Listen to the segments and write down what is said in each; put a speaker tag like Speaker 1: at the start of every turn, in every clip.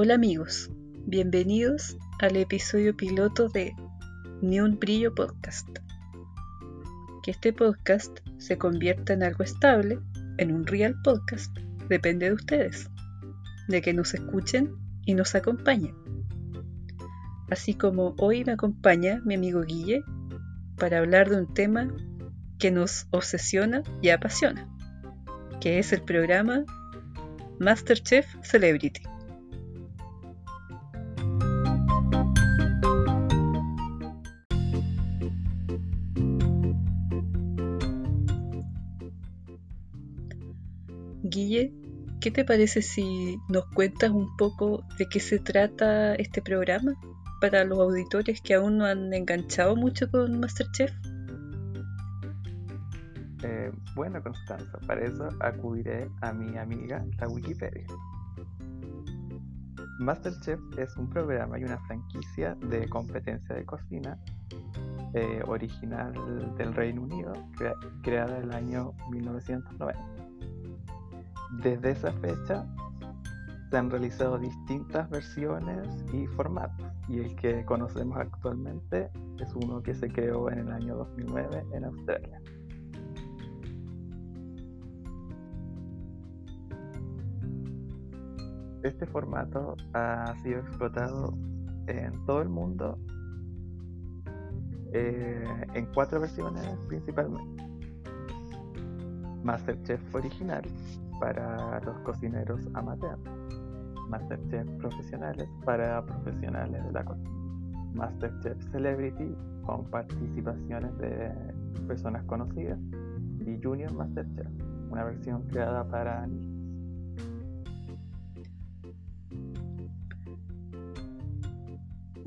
Speaker 1: Hola amigos, bienvenidos al episodio piloto de Ni un Brillo Podcast. Que este podcast se convierta en algo estable, en un real podcast, depende de ustedes, de que nos escuchen y nos acompañen. Así como hoy me acompaña mi amigo Guille para hablar de un tema que nos obsesiona y apasiona, que es el programa Masterchef Celebrity. Guille, ¿qué te parece si nos cuentas un poco de qué se trata este programa para los auditores que aún no han enganchado mucho con Masterchef?
Speaker 2: Eh, bueno, Constanza, para eso acudiré a mi amiga, la Wikipedia. Masterchef es un programa y una franquicia de competencia de cocina eh, original del Reino Unido, creada en el año 1990. Desde esa fecha se han realizado distintas versiones y formatos, y el que conocemos actualmente es uno que se creó en el año 2009 en Australia. Este formato ha sido explotado en todo el mundo eh, en cuatro versiones principalmente. Masterchef original, para los cocineros amateurs, Masterchef profesionales para profesionales de la cocina, Masterchef Celebrity con participaciones de personas conocidas y Junior Masterchef, una versión creada para niños.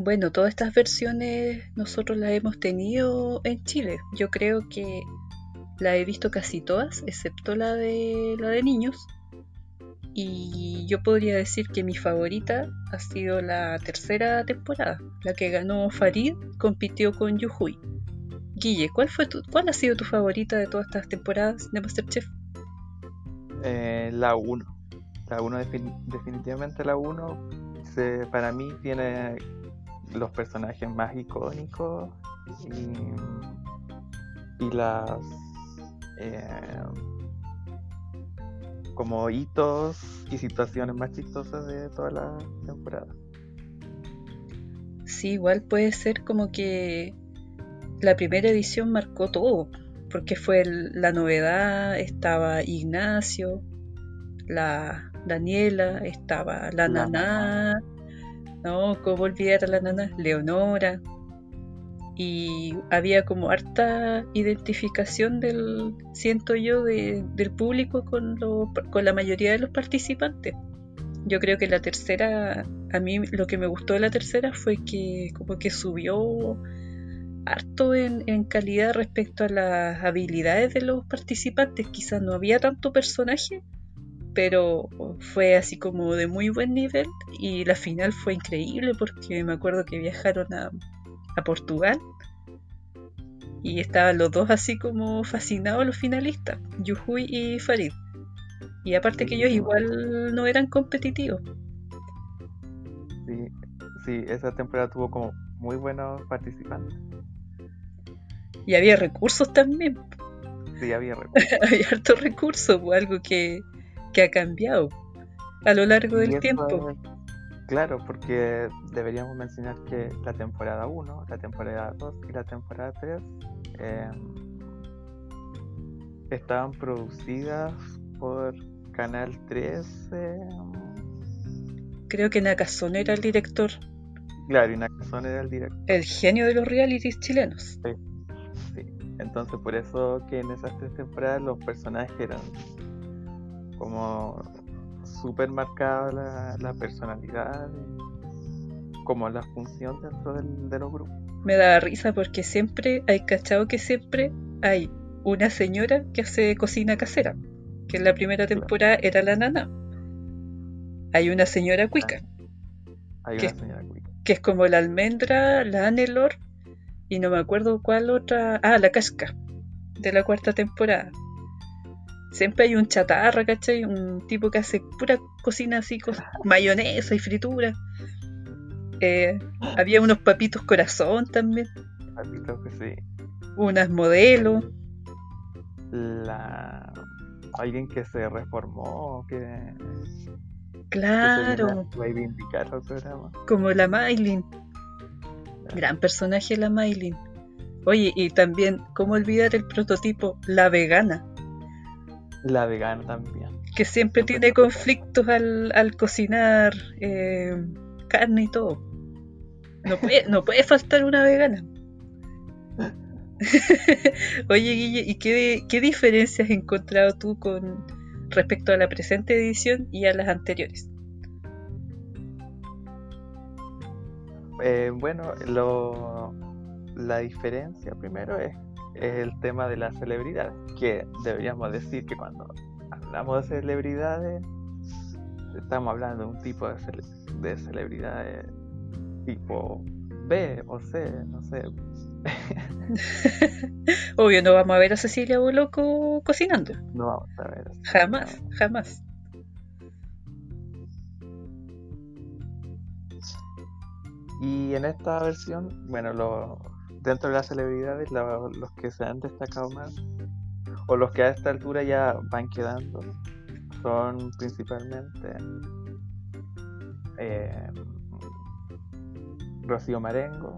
Speaker 1: Bueno, todas estas versiones nosotros las hemos tenido en Chile. Yo creo que la he visto casi todas, excepto la de la de niños. Y yo podría decir que mi favorita ha sido la tercera temporada, la que ganó Farid, compitió con Yuhui. Guille, ¿cuál, fue tu, ¿cuál ha sido tu favorita de todas estas temporadas de Masterchef?
Speaker 2: Eh, la 1. La 1 definitivamente la 1 para mí tiene los personajes más icónicos y, y las eh, como hitos y situaciones más chistosas de toda la temporada.
Speaker 1: Sí, igual puede ser como que la primera edición marcó todo, porque fue la novedad, estaba Ignacio, la Daniela, estaba la, naná, ¿no? ¿Cómo olvidar a la naná? Leonora, y había como harta identificación del, siento yo, del público con, con la mayoría de los participantes. Yo creo que la tercera, a mí lo que me gustó de la tercera fue que como que subió harto en, en calidad respecto a las habilidades de los participantes. Quizás no había tanto personaje, pero fue así como de muy buen nivel y la final fue increíble porque me acuerdo que viajaron a, a Portugal y estaban los dos así como fascinados los finalistas, Yuhui y Farid. Y aparte que ellos igual no eran competitivos.
Speaker 2: Sí, sí, esa temporada tuvo como muy buenos participantes.
Speaker 1: Y había recursos también.
Speaker 2: Sí, había recursos.
Speaker 1: había hartos recursos, algo que, que, ha cambiado a lo largo del tiempo.
Speaker 2: Claro, porque deberíamos mencionar que la temporada 1, la temporada 2 y la temporada 3 em, estaban producidas por Canal 13.
Speaker 1: Creo que Nakazone era el director.
Speaker 2: Claro, y Nakazone era el director.
Speaker 1: El genio de los realities chilenos.
Speaker 2: Sí, sí. Entonces, por eso que en esas tres temporadas los personajes eran como súper marcada la, personalidad como la función dentro de los grupos.
Speaker 1: Me da risa porque siempre hay cachado que siempre hay una señora que hace cocina casera, que en la primera temporada era la nana. Hay una señora cuica.
Speaker 2: hay
Speaker 1: que,
Speaker 2: una señora cuica.
Speaker 1: Que es como la almendra, la anelor y no me acuerdo cuál otra. Ah, la casca de la cuarta temporada. Siempre hay un chatarra, ¿cachai? Un tipo que hace pura cocina así, mayonesa y fritura. Eh, había unos papitos corazón también.
Speaker 2: Papitos que sí.
Speaker 1: Unas modelos.
Speaker 2: La... Alguien que se reformó, que...
Speaker 1: Claro.
Speaker 2: Que se reivindicar al programa.
Speaker 1: Como la Maylin. Gran personaje la Maylin. Oye, y también, ¿cómo olvidar el prototipo La Vegana?
Speaker 2: La vegana también.
Speaker 1: Que siempre tiene conflictos al, al cocinar eh, carne y todo. No puede, no puede faltar una vegana. Oye, Guille, ¿y qué, qué diferencias has encontrado tú con respecto a la presente edición y a las anteriores?
Speaker 2: Eh, bueno, lo, la diferencia primero es, el tema de las celebridades, que deberíamos decir que cuando hablamos de celebridades, estamos hablando de un tipo de, de celebridades tipo B o C, no sé.
Speaker 1: Obvio, no vamos a ver a Cecilia Boloco cocinando.
Speaker 2: No vamos a ver.
Speaker 1: Jamás, jamás.
Speaker 2: Y en esta versión, bueno, lo, dentro de las celebridades, los que se han destacado más, o los que a esta altura ya van quedando, son principalmente eh, Rocío Marengo.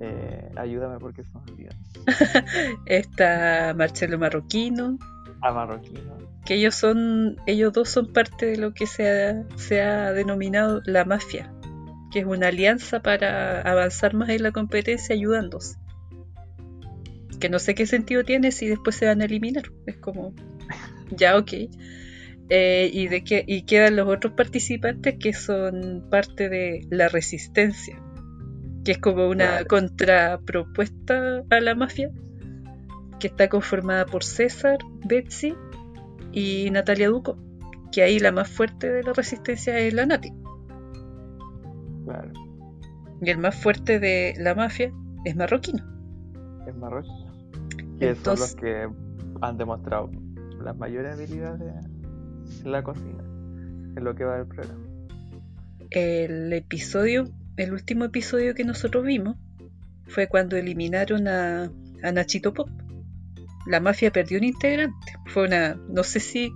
Speaker 2: Eh, ayúdame porque son olvidan.
Speaker 1: Está Marcelo Marroquino.
Speaker 2: A ah, Marroquino.
Speaker 1: Que ellos son, ellos dos son parte de lo que se se ha denominado la mafia que es una alianza para avanzar más en la competencia ayudándose. Que no sé qué sentido tiene si después se van a eliminar. Es como, ya ok. Eh, y, de que, y quedan los otros participantes que son parte de la resistencia, que es como una contrapropuesta a la mafia, que está conformada por César, Betsy y Natalia Duco, que ahí la más fuerte de la resistencia es la Nati. Y el más fuerte de la mafia es marroquino.
Speaker 2: Es marroquino. Que son los que han demostrado las mayores habilidades en la cocina, en lo que va del programa.
Speaker 1: El episodio, el último episodio que nosotros vimos fue cuando eliminaron a, a Nachito Pop. La mafia perdió un integrante. Fue una, no sé si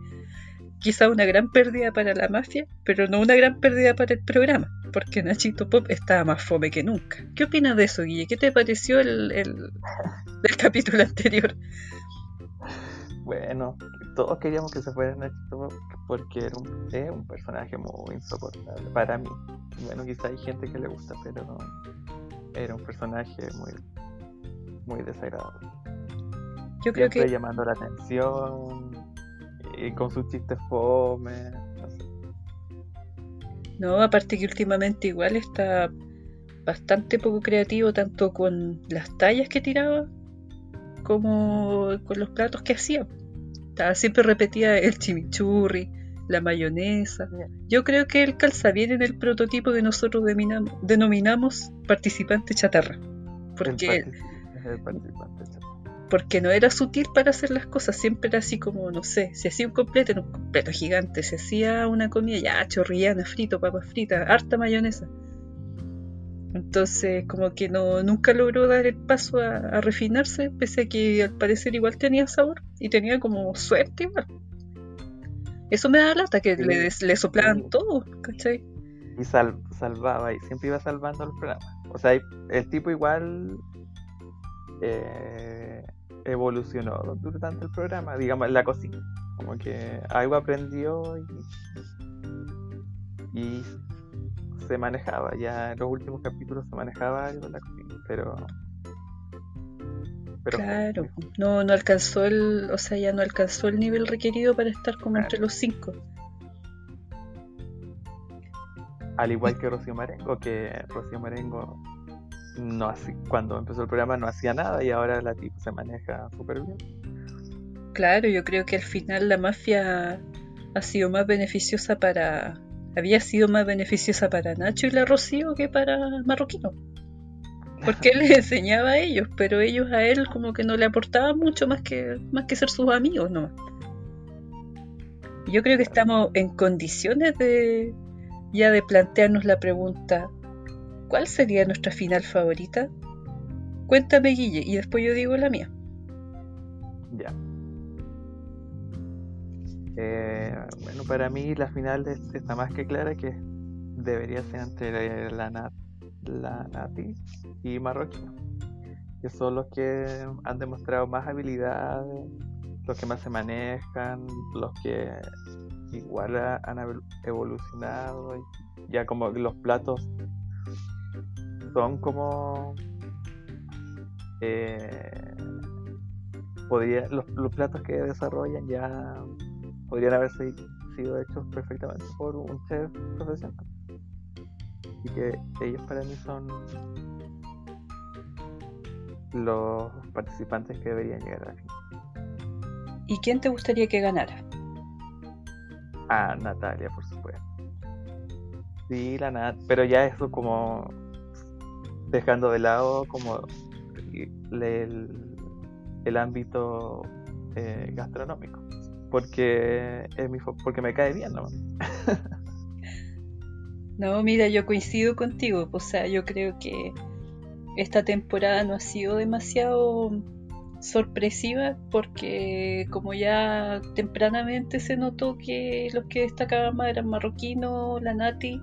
Speaker 1: quizá una gran pérdida para la mafia, pero no una gran pérdida para el programa, porque Nachito Pop estaba más fome que nunca. ¿Qué opinas de eso, Guille? ¿Qué te pareció el, el, capítulo anterior?
Speaker 2: Bueno, todos queríamos que se fuera Nachito Pop porque era un, un personaje muy insoportable para mí. Bueno, quizá hay gente que le gusta, pero era un personaje muy, muy desagradable.
Speaker 1: Yo creo Siempre
Speaker 2: que llamando la atención, y con sus chistes fome.
Speaker 1: No, aparte que últimamente igual está bastante poco creativo, tanto con las tallas que tiraba como con los platos que hacía. siempre repetía el chimichurri, la mayonesa. Yo creo que él calza bien en el prototipo que nosotros denominamos participante chatarra. Porque
Speaker 2: el participante chatarra
Speaker 1: porque no era sutil para hacer las cosas, siempre era así como, no sé, si hacía un completo, era un completo gigante, si hacía una comida, ya, chorrillana, frito, papas fritas, harta mayonesa. Entonces, como que no, nunca logró dar el paso a, refinarse, pese a que al parecer igual tenía sabor y tenía como suerte igual. Eso me da lata, que le, le, soplaban todo, ¿cachai?
Speaker 2: Y salvaba, y siempre iba salvando el programa. O sea, el tipo igual eh, evolucionó durante el programa, digamos, la cocina. Como que algo aprendió y, se manejaba. Ya en los últimos capítulos se manejaba algo en la cocina, pero.
Speaker 1: claro, no, no alcanzó el, o sea, ya no alcanzó el nivel requerido para estar como entre los cinco.
Speaker 2: Al igual que Rocío Marengo, que Rocío Marengo no cuando empezó el programa no hacía nada y ahora la tipo se maneja súper bien.
Speaker 1: Claro, yo creo que al final la mafia ha sido más beneficiosa para. había sido más beneficiosa para Nacho y la Rocío que para Marroquino. Porque él les enseñaba a ellos, pero ellos a él como que no le aportaban mucho más que, más que ser sus amigos, ¿no? Yo creo que estamos en condiciones de ya de plantearnos la pregunta, ¿cuál sería nuestra final favorita? Cuéntame, Guille, y después yo digo la mía.
Speaker 2: Ya. Eh, bueno, para mí la final está más que clara que debería ser entre la, Nat, la Nati y Marroquino, que son los que han demostrado más habilidades, los que más se manejan, los que igual han evolucionado, ya como los platos son como eh, podría, los, platos que desarrollan ya podrían haber sido hechos perfectamente por un chef profesional. Y que ellos para mí son los participantes que deberían llegar a la final.
Speaker 1: ¿Y quién te gustaría que ganara?
Speaker 2: Ah, Natalia, por supuesto. Sí, la Nat, pero ya eso como dejando de lado como el, el ámbito eh, gastronómico, porque porque me cae bien, ¿no?
Speaker 1: no, mira, yo coincido contigo, o sea, yo creo que esta temporada no ha sido demasiado sorpresiva porque como ya tempranamente se notó que los que destacaban más eran marroquinos, la Nati,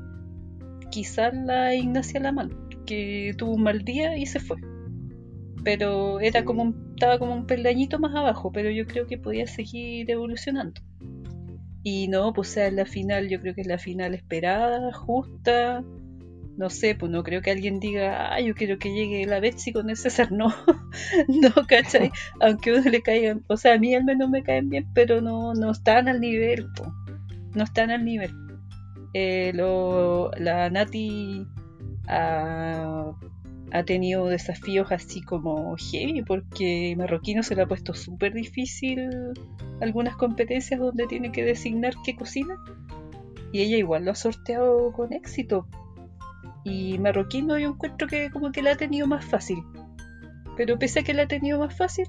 Speaker 1: quizás la Ignacia Lamán, que tuvo un mal día y se fue. Pero era como un, estaba como un peldañito más abajo, pero yo creo que podía seguir evolucionando. Y no, pues sea, la final, yo creo que es la final esperada, justa, no sé, pues no creo que alguien diga, ah, yo quiero que llegue la Betsy con el César, no, no, ¿cachai? Aunque a uno le caigan, o sea, a mí al menos me caen bien, pero no, no están al nivel, no están al nivel. Eh, lo, la Nati ha, tenido desafíos así como heavy, porque Marroquino se le ha puesto súper difícil algunas competencias donde tiene que designar qué cocina, y ella igual lo ha sorteado con éxito y Marroquino yo encuentro que como que la ha tenido más fácil. Pero pese a que la ha tenido más fácil,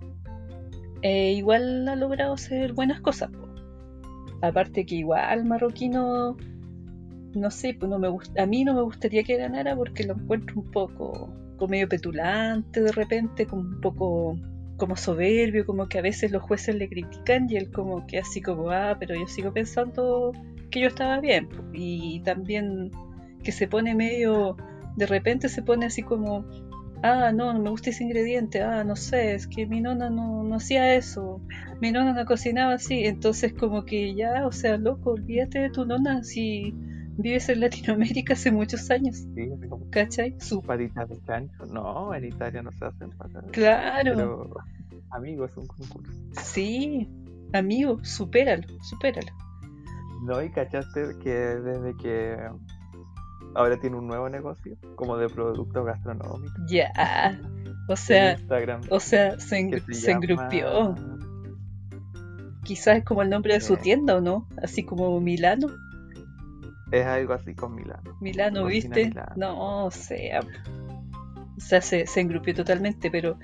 Speaker 1: eh, igual ha logrado hacer buenas cosas. Aparte que igual Marroquino, no sé, pues no me gusta, a mí no me gustaría que ganara porque lo encuentro un poco como medio petulante de repente, como un poco como soberbio, como que a veces los jueces le critican y él como que así como, ah, pero yo sigo pensando que yo estaba bien. Y también que se pone medio, de repente se pone así como, ah, no, no me gusta ese ingrediente, ah, no sé, es que mi nona no, no hacía eso, mi nona no cocinaba así, entonces como que ya, o sea, loco, olvídate de tu nona si vives en Latinoamérica hace muchos años. Sí, ¿Cachai?
Speaker 2: Su patita de chancho, no, en Italia no se hacen patatas.
Speaker 1: Claro. Pero,
Speaker 2: amigo, es un concurso.
Speaker 1: Sí, amigo, supéralo, supéralo.
Speaker 2: No, y cachaste que desde que ahora tiene un nuevo negocio como de productos gastronómicos.
Speaker 1: Ya. O sea, o sea, se, se, engrupió. Quizás es como el nombre de su tienda o no, así como Milano.
Speaker 2: Es algo así con Milano.
Speaker 1: Milano, ¿viste? No, o sea. O sea, se, se engrupió totalmente, pero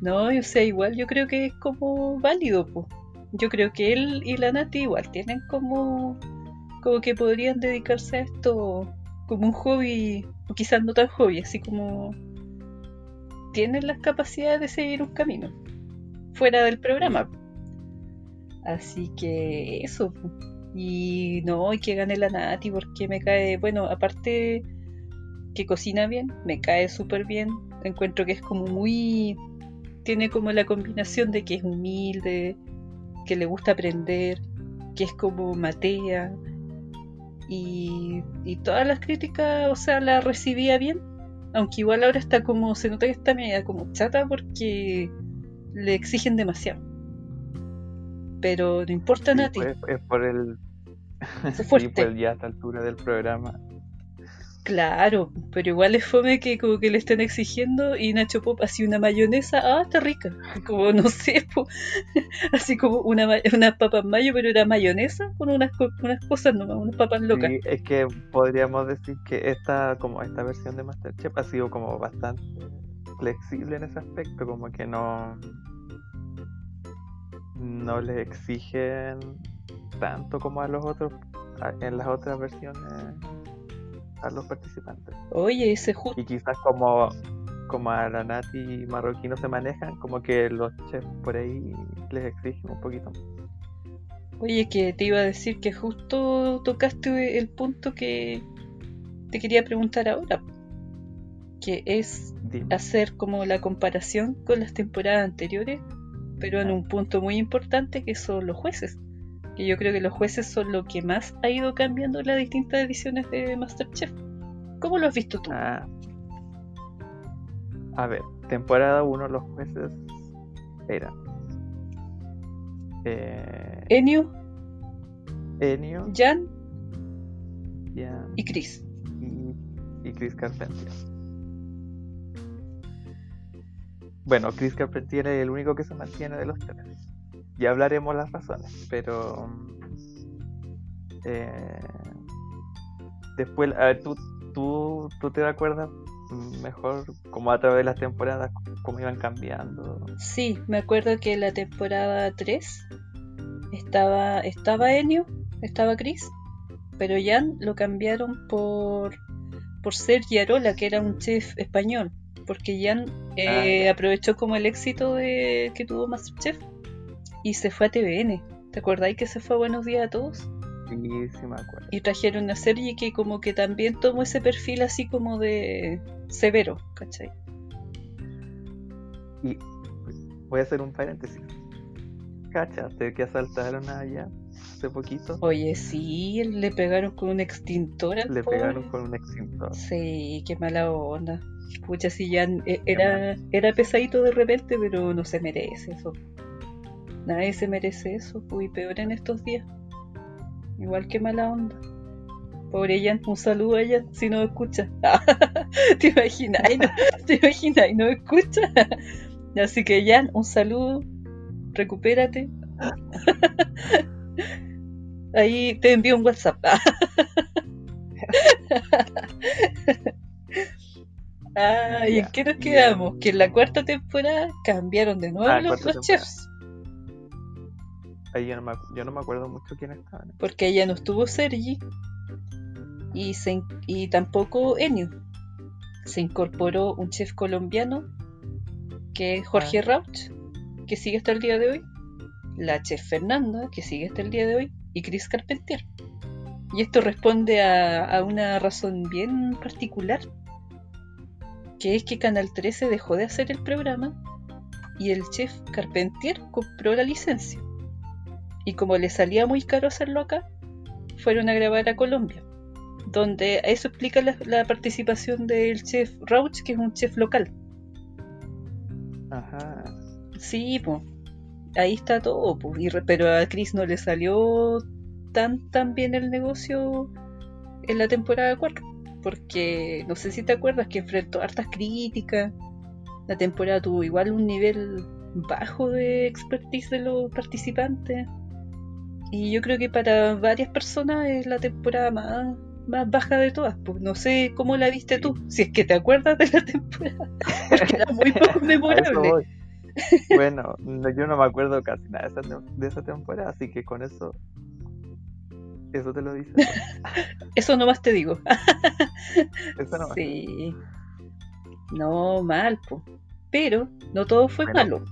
Speaker 1: no, o sea, igual yo creo que es como válido, pues. Yo creo que él y la Nati igual tienen como como que podrían dedicarse a esto como un hobby, o quizás no tan hobby, así como tienen las capacidades de seguir un camino fuera del programa. Así que eso. Y no, hay que gane la Nati porque me cae, bueno, aparte que cocina bien, me cae súper bien. Encuentro que es como muy... Tiene como la combinación de que es humilde, que le gusta aprender, que es como matea, y, todas las críticas, o sea, las recibía bien, aunque igual ahora está como, se nota que está media como chata porque le exigen demasiado. Pero no importa, sí, Nati.
Speaker 2: Pues, es, por el. Sí, por ya a esta altura del programa.
Speaker 1: Claro, pero igual es fome que como que le estén exigiendo y Nacho Pop así una mayonesa, ah, está rica, como no sé, así como una, una papas mayo, pero era mayonesa con unas, unas cosas nomás, unas papas locas. Sí,
Speaker 2: es que podríamos decir que esta como esta versión de Masterchef ha sido como bastante flexible en ese aspecto, como que no no le exigen tanto como a los otros en las otras versiones a los participantes.
Speaker 1: Oye, ese justo.
Speaker 2: Y quizás como como a la Nati marroquí no se manejan, como que los chefs por ahí les exigen un poquito más.
Speaker 1: Oye, que te iba a decir que justo tocaste el punto que te quería preguntar ahora, que es hacer como la comparación con las temporadas anteriores, pero en un punto muy importante que son los jueces. Que yo creo que los jueces son lo que más ha ido cambiando en las distintas ediciones de Masterchef. ¿Cómo lo has visto tú?
Speaker 2: Ah. A ver, temporada 1 los jueces eran eh,
Speaker 1: Enio,
Speaker 2: Enio,
Speaker 1: Jan
Speaker 2: Jan
Speaker 1: y Chris.
Speaker 2: Y, y Chris Carpentier. Bueno, Chris Carpentier es el único que se mantiene de los tres. Ya hablaremos las razones, pero eh, después, a ver, ¿tú, tú, tú te acuerdas mejor como a través de las temporadas cómo iban cambiando.
Speaker 1: Sí, me acuerdo que la temporada 3 estaba estaba Enio, estaba Chris, pero Jan lo cambiaron por por ser Yarola, que era un chef español, porque Jan eh, ah, aprovechó como el éxito de que tuvo Masterchef y se fue a TVN. ¿Te acordáis que se fue a Buenos Días a todos?
Speaker 2: Sí, sí me acuerdo.
Speaker 1: Y trajeron una serie que como que también tomó ese perfil así como de severo, ¿cachai?
Speaker 2: Y voy a hacer un paréntesis. ¿Cachaste que asaltaron allá hace poquito?
Speaker 1: Oye, sí, le pegaron con un extintor
Speaker 2: Le pegaron con un extintor.
Speaker 1: Sí, qué mala onda. Pucha, si ya e, era, era pesadito de repente, pero no se merece eso. Nadie se merece eso, y peor en estos días. Igual que mala onda. Pobre Jan, un saludo a ella si no escucha. ¿Te imaginas? No, ¿Te imaginas? No escucha. Así que Jan, un saludo. Recupérate. Ahí te envío un WhatsApp. Ah, ¿y en qué nos quedamos? Que en la cuarta temporada cambiaron de nuevo ah, los, chefs.
Speaker 2: Ahí yo no, me, yo no me acuerdo mucho quién estaban.
Speaker 1: Porque ella no estuvo Sergi y, y tampoco Enio. Se incorporó un chef colombiano que es Jorge ah. Rauch, que sigue hasta el día de hoy, la chef Fernanda, que sigue hasta el día de hoy, y Chris Carpentier. Y esto responde a, una razón bien particular, que es que Canal 13 dejó de hacer el programa y el chef Carpentier compró la licencia. Y como le salía muy caro hacerlo acá, fueron a grabar a Colombia donde eso explica la, participación del chef Rauch, que es un chef local.
Speaker 2: Ajá.
Speaker 1: Sí, pues. Ahí está todo, pero a Chris no le salió tan, tan bien el negocio en la temporada 4. Porque no sé si te acuerdas que enfrentó hartas críticas. La temporada tuvo igual un nivel bajo de expertise de los participantes. Y yo creo que para varias personas es la temporada más más baja de todas. Pues no sé cómo la viste tú, si es que te acuerdas de la temporada, porque era muy poco memorable.
Speaker 2: bueno, yo no me acuerdo casi nada de esa, temporada, así que con eso, eso te lo dice.
Speaker 1: eso nomás te digo.
Speaker 2: eso nomás.
Speaker 1: Sí. No, mal, pues. Pero no todo fue malo.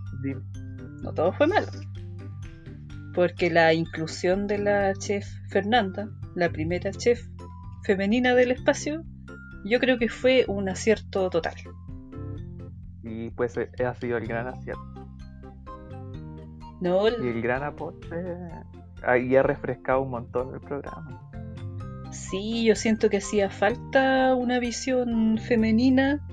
Speaker 1: No todo fue malo. Porque la inclusión de la chef Fernanda, la primera chef femenina del espacio, yo creo que fue un acierto total.
Speaker 2: Y pues eh, ha sido el gran acierto.
Speaker 1: No,
Speaker 2: y el gran aporte ahí ha refrescado un montón el programa.
Speaker 1: Sí, yo siento que hacía falta una visión femenina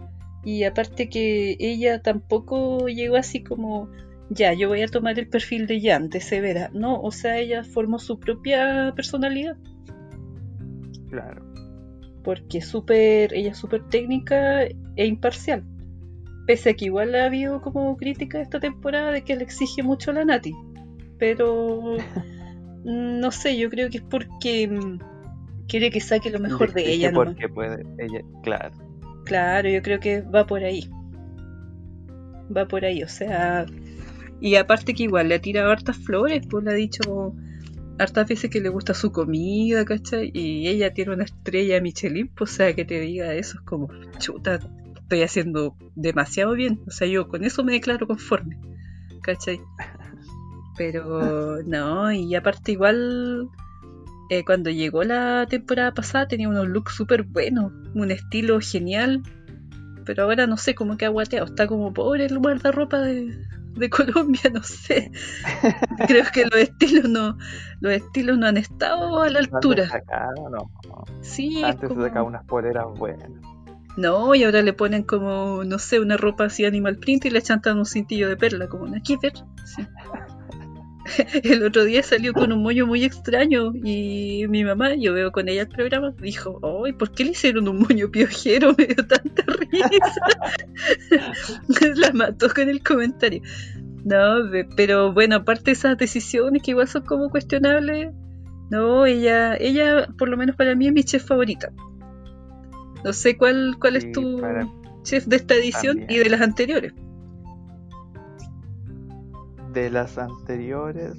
Speaker 1: y aparte que ella tampoco llegó así como, ya, yo voy a tomar el perfil de Jan, de Severa. No, o sea, ella formó su propia personalidad.
Speaker 2: Claro.
Speaker 1: Porque super, ella es súper técnica e imparcial. Pese a que igual ha habido como crítica esta temporada de que le exige mucho a la Nati. Pero no sé, yo creo que es porque mm, quiere que saque lo mejor de ella.
Speaker 2: Porque puede, ella, claro.
Speaker 1: Claro, yo creo que va por ahí. va por ahí, o sea, y aparte que igual le ha tirado hartas flores, pues le ha dicho hartas veces que le gusta su comida, ¿cachai? Y ella tiene una estrella Michelin, pues, o sea, que te diga eso es como, chuta, estoy haciendo demasiado bien, o sea, yo con eso me declaro conforme, ¿cachai? Pero no, y aparte igual eh, cuando llegó la temporada pasada tenía unos looks súper buenos, un estilo genial, pero ahora no sé, como que ha guateado, está como pobre el guardarropa de, de Colombia, no sé. Creo que los estilos no, los estilos no han estado a la altura.
Speaker 2: no.
Speaker 1: Sí,
Speaker 2: Antes se sacaba unas poleras buenas.
Speaker 1: No, y ahora le ponen como, no sé, una ropa así animal print y le chantan un cintillo de perla, como una ver. Sí. el otro día salió con un moño muy extraño y mi mamá, yo veo con ella el programa, dijo, ¡ay! ¿Por qué le hicieron un moño piojero? Me dio tanta risa. La mató con el comentario. No, pero bueno, aparte de esas decisiones que igual son como cuestionables, no, ella, ella por lo menos para mí es mi chef favorita. No sé cuál, cuál es tu chef de esta edición y de las anteriores
Speaker 2: de las anteriores,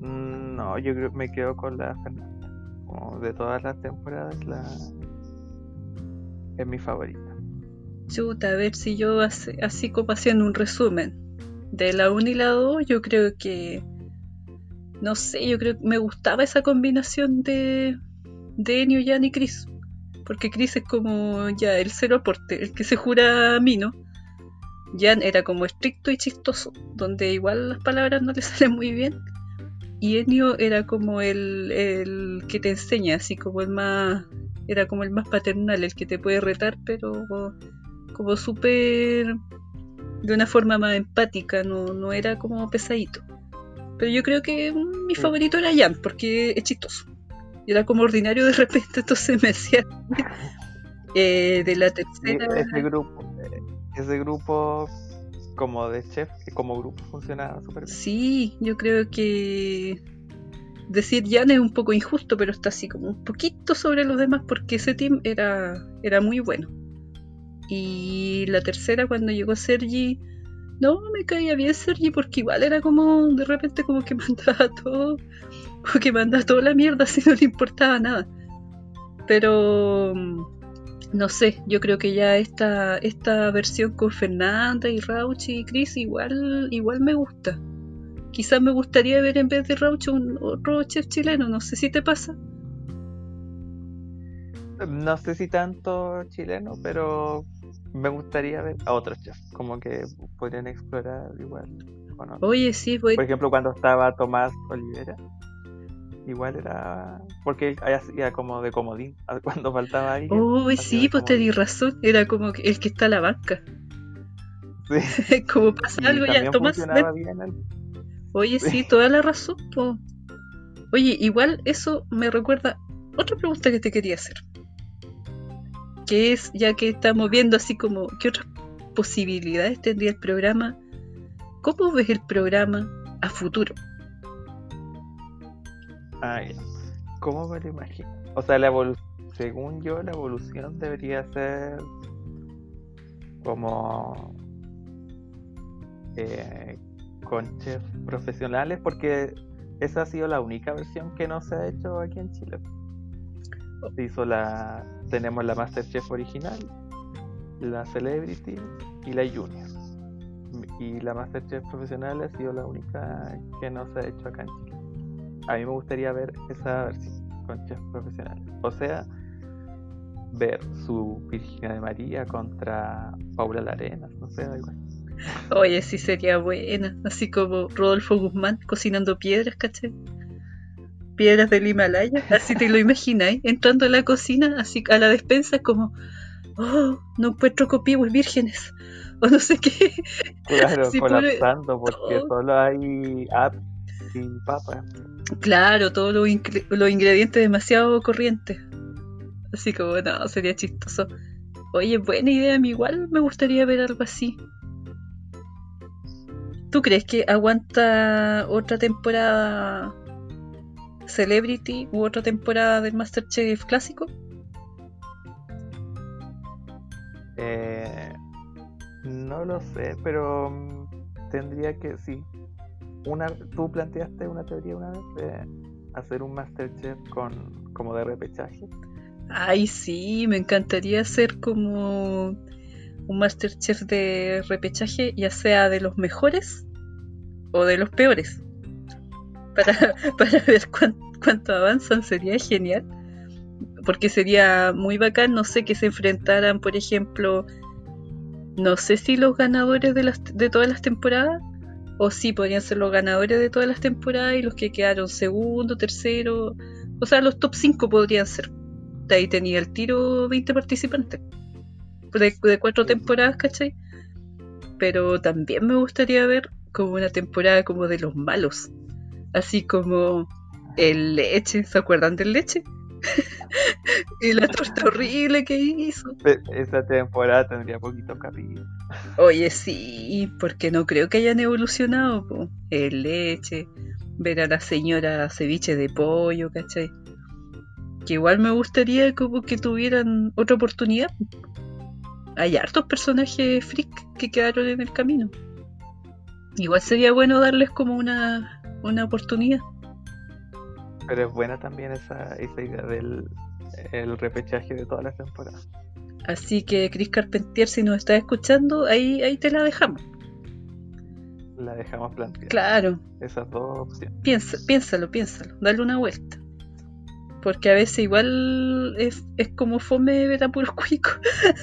Speaker 2: mm, no, yo creo me quedo con la Fernanda. Como de todas las temporadas, la es mi favorita.
Speaker 1: Chuta, a ver si yo así como haciendo un resumen de la 1 y la 2, yo creo que no sé, yo creo que me gustaba esa combinación de de Enio, Jan y Chris. Porque Chris es como ya el cero aporte, el que se jura a mí, ¿no? Jan era como estricto y chistoso, donde igual las palabras no le salen muy bien. Y Enio era como el, el que te enseña, así como el más. Era como el más paternal, el que te puede retar, pero como súper. de una forma más empática, no, no era como pesadito. Pero yo creo que mi favorito era Jan, porque es chistoso. Y era como ordinario de repente, entonces me hacía. Eh, de la tercera.
Speaker 2: ese grupo, ese grupo como de chef, como grupo funcionaba súper bien.
Speaker 1: Sí, yo creo que decir Jan es un poco injusto, pero está así como un poquito sobre los demás porque ese team era, era muy bueno. Y la tercera, cuando llegó Sergi, no me caía bien Sergi porque igual era como de repente como que mandaba todo, como que mandaba toda la mierda si no le importaba nada. Pero no sé, yo creo que ya esta, esta versión con Fernanda y Rauchi y Chris igual, igual me gusta. Quizás me gustaría ver en vez de Rauchi un otro chef chileno, no sé si te pasa.
Speaker 2: No sé si tanto chileno, pero me gustaría ver a otros chefs, como que podrían explorar igual.
Speaker 1: Oye, sí, voy...
Speaker 2: Por ejemplo, cuando estaba Tomás Olivera, igual era. Porque hacía como de comodín cuando faltaba alguien.
Speaker 1: Uy, sí, pues te di razón. Era como el que está a la banca.
Speaker 2: Sí.
Speaker 1: como pasa algo, ya tomas. Oye, sí, toda la razón. Oye, igual eso me recuerda otra pregunta que te quería hacer. Que es, ya que estamos viendo así como, ¿qué otras posibilidades tendría el programa? ¿Cómo ves el programa a futuro?
Speaker 2: Ah, ¿Cómo me lo imagino? O sea, la según yo, la evolución debería ser como eh, con chefs profesionales, porque esa ha sido la única versión que no se ha hecho aquí en Chile. Hizo la, tenemos la Masterchef original, la Celebrity y la Junior. Y la Masterchef profesional ha sido la única que no se ha hecho acá en Chile a mí me gustaría ver esa versión con chefs profesionales. O sea, ver su Virginia de María contra Paula Larenas, no sé, algo así.
Speaker 1: Oye, sí sería buena, así como Rodolfo Guzmán cocinando piedras, ¿caché? Piedras del Himalaya, así te lo imagináis, entrando a la cocina, así a la despensa, como, oh, no encuentro copihues vírgenes, o no sé qué.
Speaker 2: Claro, colapsando, porque solo hay apps sin papas.
Speaker 1: Claro, todos los, ingredientes demasiado corrientes. Así que bueno, sería chistoso. Oye, buena idea, a mí igual me gustaría ver algo así. ¿Tú crees que aguanta otra temporada Celebrity u otra temporada del Masterchef clásico?
Speaker 2: Eh, No lo sé, pero mm, tendría que, sí. Una, tú planteaste una teoría una vez de hacer un Masterchef con como de repechaje.
Speaker 1: Ay, sí, me encantaría hacer como un Masterchef de repechaje, ya sea de los mejores o de los peores. Para, para ver cuánto avanzan, sería genial. Porque sería muy bacán, no sé, que se enfrentaran, por ejemplo, no sé si los ganadores de, las, de todas las temporadas, o si podrían ser los ganadores de todas las temporadas y los que quedaron segundo, tercero, o sea, los top 5 podrían ser. De ahí tenía el tiro 20 participantes. De, de cuatro temporadas, ¿cachai? Pero también me gustaría ver como una temporada como de los malos. Así como el leche, ¿se acuerdan del leche? y la torta horrible que hizo.
Speaker 2: Esa temporada tendría poquito capítulo.
Speaker 1: Oye, sí, porque no creo que hayan evolucionado. El leche, ver a la señora ceviche de pollo, ¿cachai? Que igual me gustaría como que tuvieran otra oportunidad. Hay hartos personajes freak que quedaron en el camino. Igual sería bueno darles como una, una oportunidad.
Speaker 2: Pero es buena también esa, esa idea del el repechaje de todas las temporadas.
Speaker 1: Así que Chris Carpentier, si nos está escuchando, ahí, ahí te la dejamos.
Speaker 2: La dejamos planteada.
Speaker 1: Claro.
Speaker 2: Esas dos opciones.
Speaker 1: Piensa, piénsalo, piénsalo, dale una vuelta. Porque a veces igual es, es como fome ver a puros cuicos,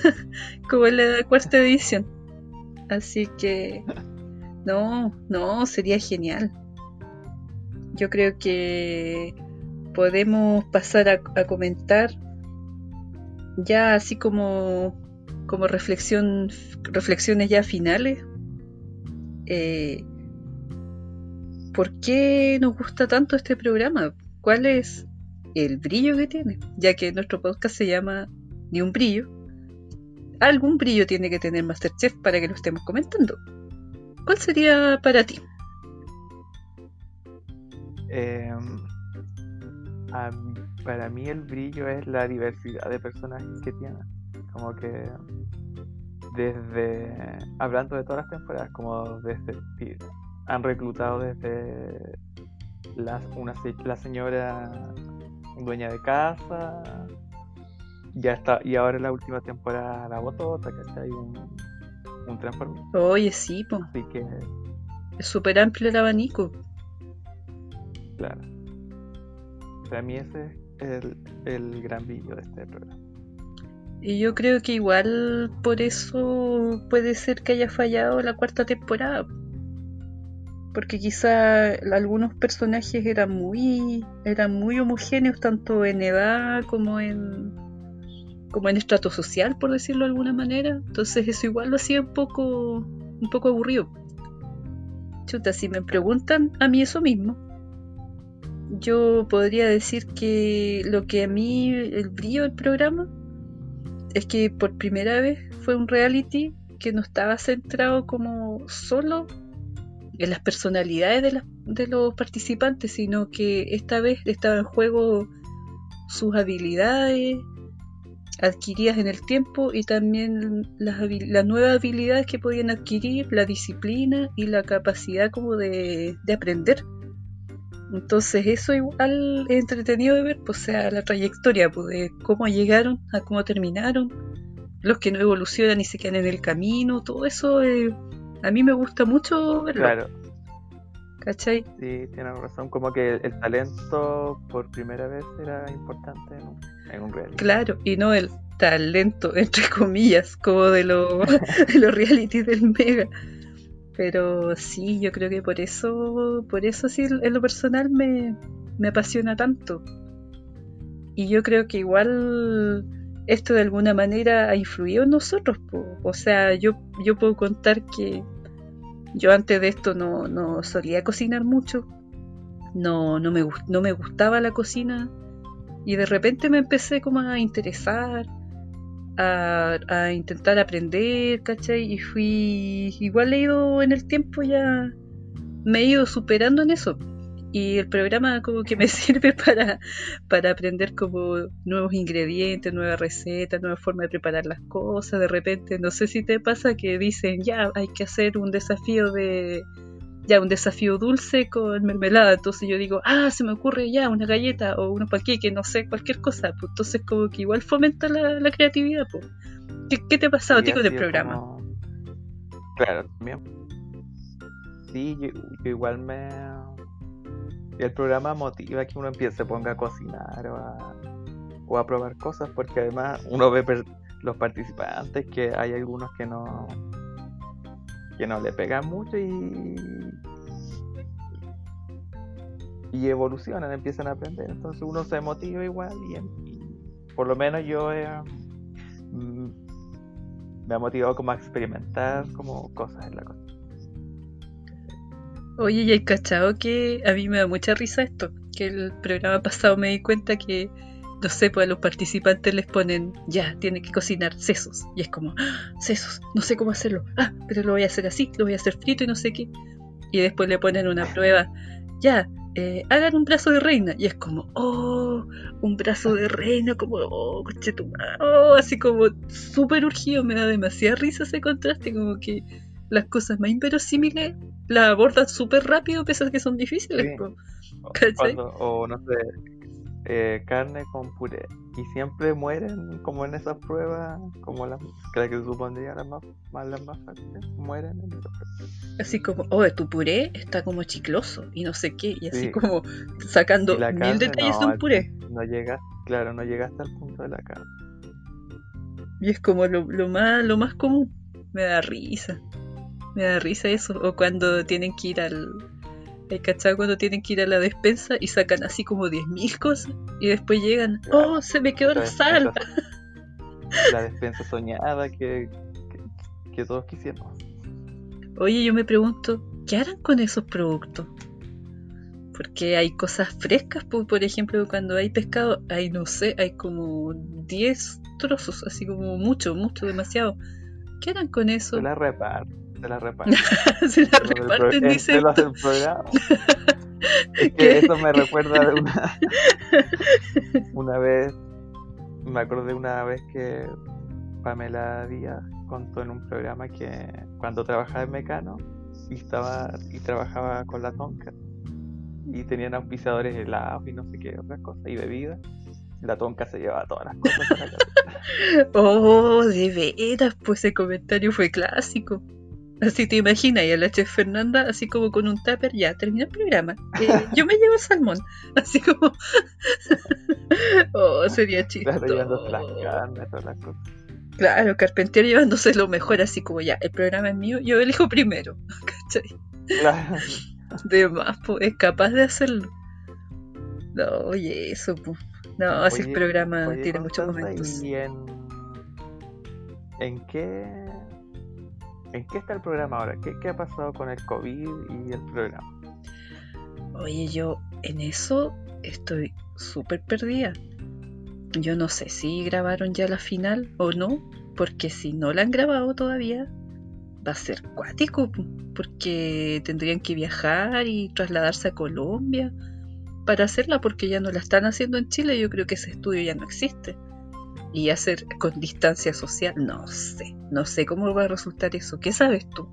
Speaker 1: como en la cuarta edición. Así que no, no, sería genial yo creo que podemos pasar a, comentar ya así como, como reflexión, reflexiones ya finales. Eh, ¿Por qué nos gusta tanto este programa? ¿Cuál es el brillo que tiene? Ya que nuestro podcast se llama Ni un brillo. Algún brillo tiene que tener Masterchef para que lo estemos comentando. ¿Cuál sería para ti?
Speaker 2: Em, para mí el brillo es la diversidad de personajes que tiene. Como que desde, hablando de todas las temporadas, como desde, han reclutado desde la, una, la señora dueña de casa, ya está, y ahora en la última temporada la botota, hay Un, un transforme.
Speaker 1: Oye, sí, pues.
Speaker 2: Así que.
Speaker 1: Es súper amplio el abanico.
Speaker 2: Claro. Para mí ese es el, gran brillo de este programa.
Speaker 1: Y yo creo que igual por eso puede ser que haya fallado la cuarta temporada. Porque quizá algunos personajes eran muy, eran muy homogéneos tanto en edad como en, como en estrato social, por decirlo de alguna manera. Entonces eso igual lo hacía un poco, un poco aburrido. Chuta, si me preguntan a mí eso mismo, yo podría decir que lo que a mí, el brillo del programa, es que por primera vez fue un reality que no estaba centrado como solo en las personalidades de, de los participantes, sino que esta vez estaba en juego sus habilidades adquiridas en el tiempo y también las, las nuevas habilidades que podían adquirir, la disciplina y la capacidad como de, de aprender. Entonces eso igual es entretenido de ver, pues sea la trayectoria, pues de cómo llegaron a cómo terminaron, los que no evolucionan y se quedan en el camino, todo eso eh, a mí me gusta mucho verlo.
Speaker 2: Claro.
Speaker 1: ¿Cachai?
Speaker 2: Sí, tienes razón, como que el, talento por primera vez era importante en un, en un reality.
Speaker 1: Claro, y no el talento, entre comillas, como de, lo, de los reality del Mega. Pero sí, yo creo que por eso, por eso sí, en lo personal me, apasiona tanto. Y yo creo que igual esto de alguna manera ha influido en nosotros. O sea, yo, yo puedo contar que yo antes de esto no, no solía cocinar mucho. No, no, me, no me gustaba la cocina. Y de repente me empecé como a interesar a, intentar aprender, ¿cachai? Y fui, igual he ido en el tiempo ya, me he ido superando en eso. y el programa como que me sirve para, para aprender como nuevos ingredientes, nuevas recetas, nuevas formas de preparar las cosas. De repente, no sé si te pasa que dicen, ya, hay que hacer un desafío de, ya, un desafío dulce con mermelada. Entonces yo digo, ah, se me ocurre ya una galleta o unos panqueques, no sé, cualquier cosa. Pues entonces como que igual fomenta la, creatividad. Pues. ¿Qué, te ha pasado, tico, del programa?
Speaker 2: Claro, también. Sí, yo igual me el programa motiva que uno empiece, se ponga a cocinar o a, probar cosas, porque además uno ve los participantes que hay algunos que no que no le pegan mucho y y evolucionan, empiezan a aprender, entonces uno se motiva igual y, por lo menos yo mm, me ha motivado como a experimentar como cosas en la cocina.
Speaker 1: Oye, y hay cachado que a mí me da mucha risa esto, que el programa pasado me di cuenta que, no sé, pues a los participantes les ponen, ya, tienen que cocinar sesos. Y es como, ¡Ah, sesos, no sé cómo hacerlo. Ah, pero lo voy a hacer así, lo voy a hacer frito y no sé qué. Y después le ponen una prueba, ya, eh, hagan un brazo de reina. Y es como, oh, un brazo de reina, como, oh, oh, así como súper urgido, me da demasiada risa ese contraste, como que las cosas más inverosímiles las abordan súper rápido, pese a que son difíciles.
Speaker 2: o no sé, eh, carne con puré. Y siempre mueren, como en esas pruebas, como las que supondría las más, las más fáciles, mueren en esas pruebas.
Speaker 1: Así como, oh, tu puré está como chicloso y no sé qué, y así como sacando mil detalles de un puré.
Speaker 2: No llega, claro, no llega hasta el punto de la carne.
Speaker 1: Y es como lo, lo, más, lo más común, me da risa. Me da risa eso. O cuando tienen que ir al. ¿El cachado cuando tienen que ir a la despensa y sacan así como 10.000 cosas? Y después llegan. ¡Oh, se me quedó la sal!
Speaker 2: La despensa soñada que, que, todos quisiéramos.
Speaker 1: Oye, yo me pregunto, ¿qué harán con esos productos? Porque hay cosas frescas, por, ejemplo, cuando hay pescado, hay no sé, hay como 10 trozos, así como mucho, mucho, demasiado. ¿Qué harán con eso?
Speaker 2: Se la se la reparten.
Speaker 1: se la reparten, dice.
Speaker 2: programa. es que eso me recuerda de una. una vez. Me acordé una vez que Pamela Díaz contó en un programa que cuando trabajaba en Mecano y estaba y trabajaba con la tonca y tenían auspiciadores helados y no sé qué otras cosas y bebidas la tonca se llevaba todas las cosas para
Speaker 1: oh de veras pues ese comentario fue clásico Así te imaginas, y a la chef Fernanda, así como con un tupper, ya terminó el programa. Eh, yo me llevo salmón. Así como. oh, sería chistoso. Claro, Carpentier llevándose lo mejor, así como ya, el programa es mío, yo elijo primero. ¿Cachai? Claro. De más, pues, es capaz de hacerlo. No, oye, eso, pues. No, así el programa tiene muchos momentos.
Speaker 2: en, ¿En qué ¿En qué está el programa ahora? ¿Qué, ha pasado con el COVID y el programa?
Speaker 1: Oye, yo en eso estoy súper perdida. Yo no sé si grabaron ya la final o no, porque si no la han grabado todavía, va a ser cuático, porque tendrían que viajar y trasladarse a Colombia para hacerla, porque ya no la están haciendo en Chile. Yo creo que ese estudio ya no existe y hacer con distancia social, no sé, no sé cómo va a resultar eso. ¿Qué sabes tú?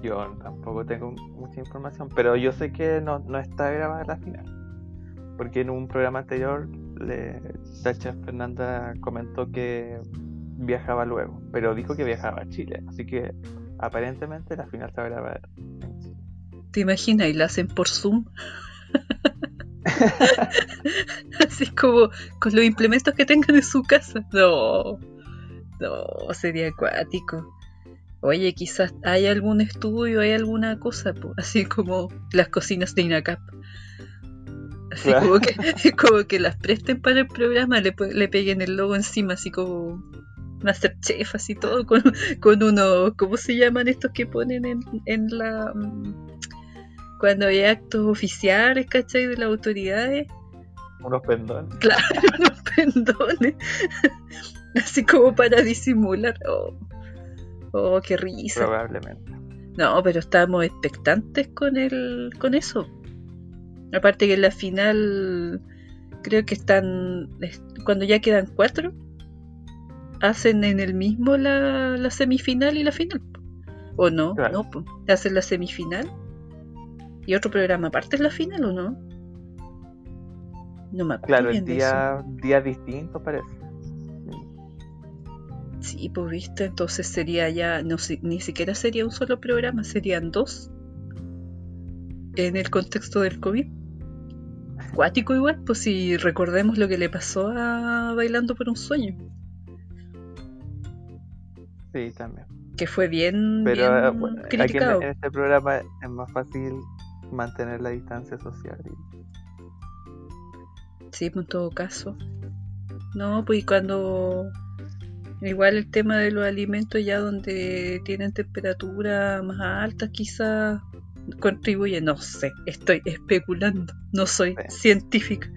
Speaker 2: Yo tampoco tengo mucha información, pero yo sé que no, está grabada la final. Porque en un programa anterior, le, Tacha Fernanda comentó que viajaba luego, pero dijo que viajaba a Chile, así que aparentemente la final está grabada en Chile.
Speaker 1: ¿Te imaginas? Y la hacen por Zoom. Así como con los implementos que tengan en su casa. No, no, sería acuático. Oye, quizás hay algún estudio, hay alguna cosa, así como las cocinas de INACAP. Así como, que, como que las presten para el programa, le, le peguen el logo encima, así como Masterchef, así todo, con, con uno, ¿cómo se llaman estos que ponen en, en la mm, cuando hay actos oficiales, ¿cachai? De las autoridades.
Speaker 2: Unos pendones.
Speaker 1: Claro, unos pendones. Así como para disimular. Oh, oh qué risa.
Speaker 2: Probablemente.
Speaker 1: No, pero estábamos expectantes con el, con eso. Aparte que en la final creo que están cuando ya quedan cuatro hacen en el mismo la, la semifinal y la final o no
Speaker 2: Claro.
Speaker 1: no hacen la semifinal y otro programa aparte es la final o no no me acuerdo
Speaker 2: Claro, el día, día distinto parece.
Speaker 1: sí pues viste entonces sería ya no ni siquiera sería un solo programa serían dos en el contexto del covid Cuático igual, pues si recordemos lo que le pasó a Bailando por un Sueño,
Speaker 2: Sí, también.
Speaker 1: que fue bien,
Speaker 2: Pero
Speaker 1: bien
Speaker 2: eh, bueno, aquí en,
Speaker 1: criticado.
Speaker 2: en este programa es más fácil mantener la distancia social.
Speaker 1: Sí, pues en todo caso. No, pues cuando. Igual el tema de los alimentos, ya donde tienen temperatura más alta, quizás contribuye. No sé, estoy especulando, no soy
Speaker 2: Sí.
Speaker 1: científica.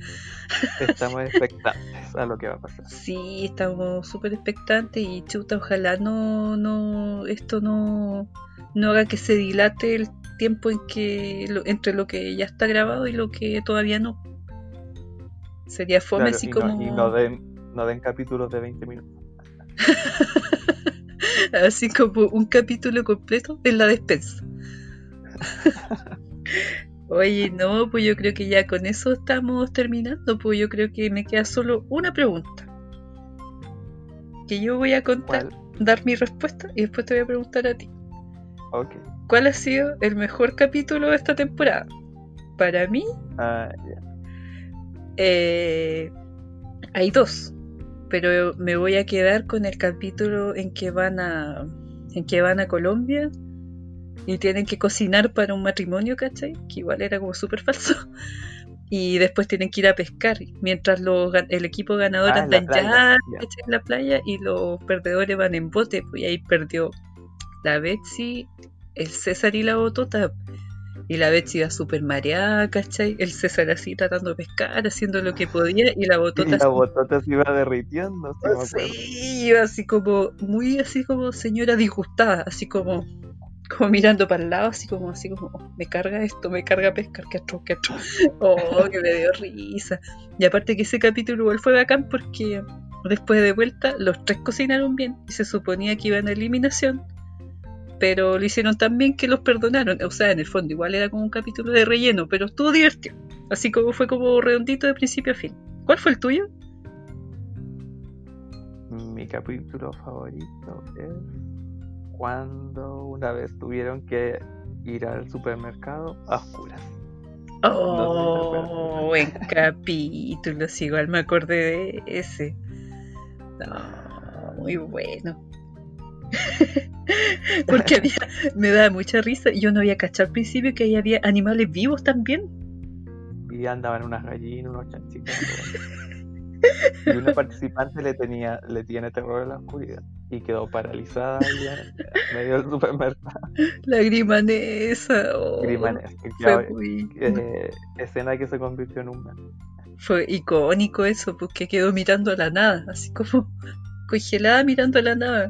Speaker 2: Estamos expectantes a lo que va a pasar.
Speaker 1: Sí, estamos súper expectantes y chuta, ojalá no, no, esto no, no haga que se dilate el tiempo en que lo- entre lo que ya está grabado y lo que todavía no. Sería fome
Speaker 2: Claro,
Speaker 1: así
Speaker 2: y,
Speaker 1: como
Speaker 2: no, y no den, no den capítulos de 20 minutos.
Speaker 1: así como un capítulo completo en la despensa. Oye, no, pues yo creo que ya con eso estamos terminando, pues yo creo que me queda solo una pregunta. Que yo voy a contar,
Speaker 2: ¿Cuál?
Speaker 1: dar mi respuesta y después te voy a preguntar a ti.
Speaker 2: Ok.
Speaker 1: ¿Cuál ha sido el mejor capítulo de esta temporada? Para mí,
Speaker 2: Ah, ya.
Speaker 1: eh, hay dos, pero me voy a quedar con el capítulo en que van a, en que van a Colombia y tienen que cocinar para un matrimonio, ¿cachai? Que igual era como súper falso. Y después tienen que ir a pescar, mientras los el equipo ganador
Speaker 2: Ah, en
Speaker 1: anda
Speaker 2: la
Speaker 1: en
Speaker 2: playa,
Speaker 1: yate,
Speaker 2: ya.
Speaker 1: en la playa y los perdedores van en bote, pues y ahí perdió la Betsy, el César y la Botota. Y la Betsy iba súper mareada, ¿cachai? El César así tratando de pescar, haciendo lo que podía, y la
Speaker 2: Y
Speaker 1: Botota
Speaker 2: la
Speaker 1: así-
Speaker 2: botota se iba derritiendo. Sí,
Speaker 1: iba así como, muy así como señora disgustada, así como, como mirando para el lado, así como, así como, "Oh, me carga esto, me carga pescar, que atroz, que atroz. Oh, que me dio risa. Y aparte que ese capítulo igual fue bacán porque después de vuelta los tres cocinaron bien y se suponía que iban a eliminación, pero lo hicieron tan bien que los perdonaron. O sea, en el fondo igual era como un capítulo de relleno, pero estuvo divertido. Así como fue como redondito de principio a fin. ¿Cuál fue el tuyo?
Speaker 2: Mi capítulo favorito es cuando una vez tuvieron que ir al supermercado a oscuras.
Speaker 1: Oh, buen capítulo, sí, igual me acordé de ese. No, muy bueno. Porque había, me da mucha risa. Yo no había cachado al principio que ahí había animales vivos también.
Speaker 2: Y andaban unas gallinas, unos chanchitos. y una participante le tenía, le tiene terror a la oscuridad y quedó paralizada ahí en medio del supermercado.
Speaker 1: La grimanesa. oh,
Speaker 2: Grimanesca,
Speaker 1: fue,
Speaker 2: claro,
Speaker 1: muy-
Speaker 2: eh, escena que se convirtió en un meme.
Speaker 1: fue icónico eso, porque quedó mirando a la nada, así como congelada mirando a la nada.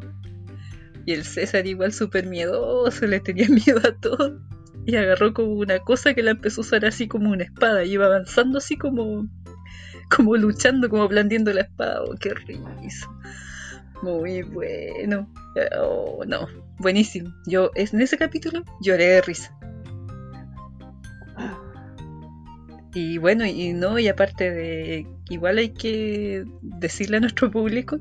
Speaker 1: Y el César igual súper miedoso, le tenía miedo a todo. Y agarró como una cosa que la empezó a usar así como una espada. Y iba avanzando así como, como luchando, como blandiendo la espada. Oh, qué risa. Muy bueno. Oh, no, buenísimo. Yo en ese capítulo lloré de risa. Y bueno, y no, y aparte de, igual hay que decirle a nuestro público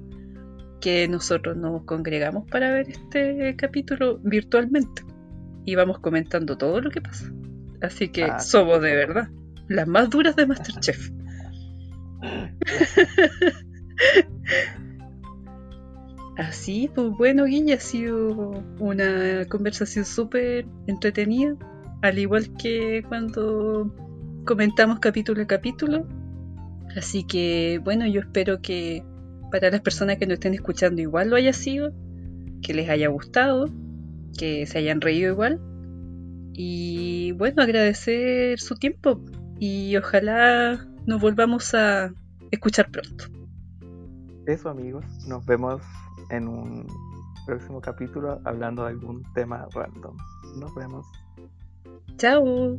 Speaker 1: que nosotros nos congregamos para ver este capítulo virtualmente y vamos comentando todo lo que pasa. Así que
Speaker 2: Ah,
Speaker 1: somos de verdad las más duras de Masterchef. Así, pues bueno, Guilla, ha sido una conversación súper entretenida, al igual que cuando comentamos capítulo a capítulo. Así que bueno, yo espero que para las personas que lo estén escuchando igual lo haya sido, que les haya gustado, que se hayan reído igual. Y bueno, agradecer su tiempo y ojalá nos volvamos a escuchar pronto.
Speaker 2: Eso amigos, nos vemos en un próximo capítulo hablando de algún tema random. Nos vemos.
Speaker 1: Chao.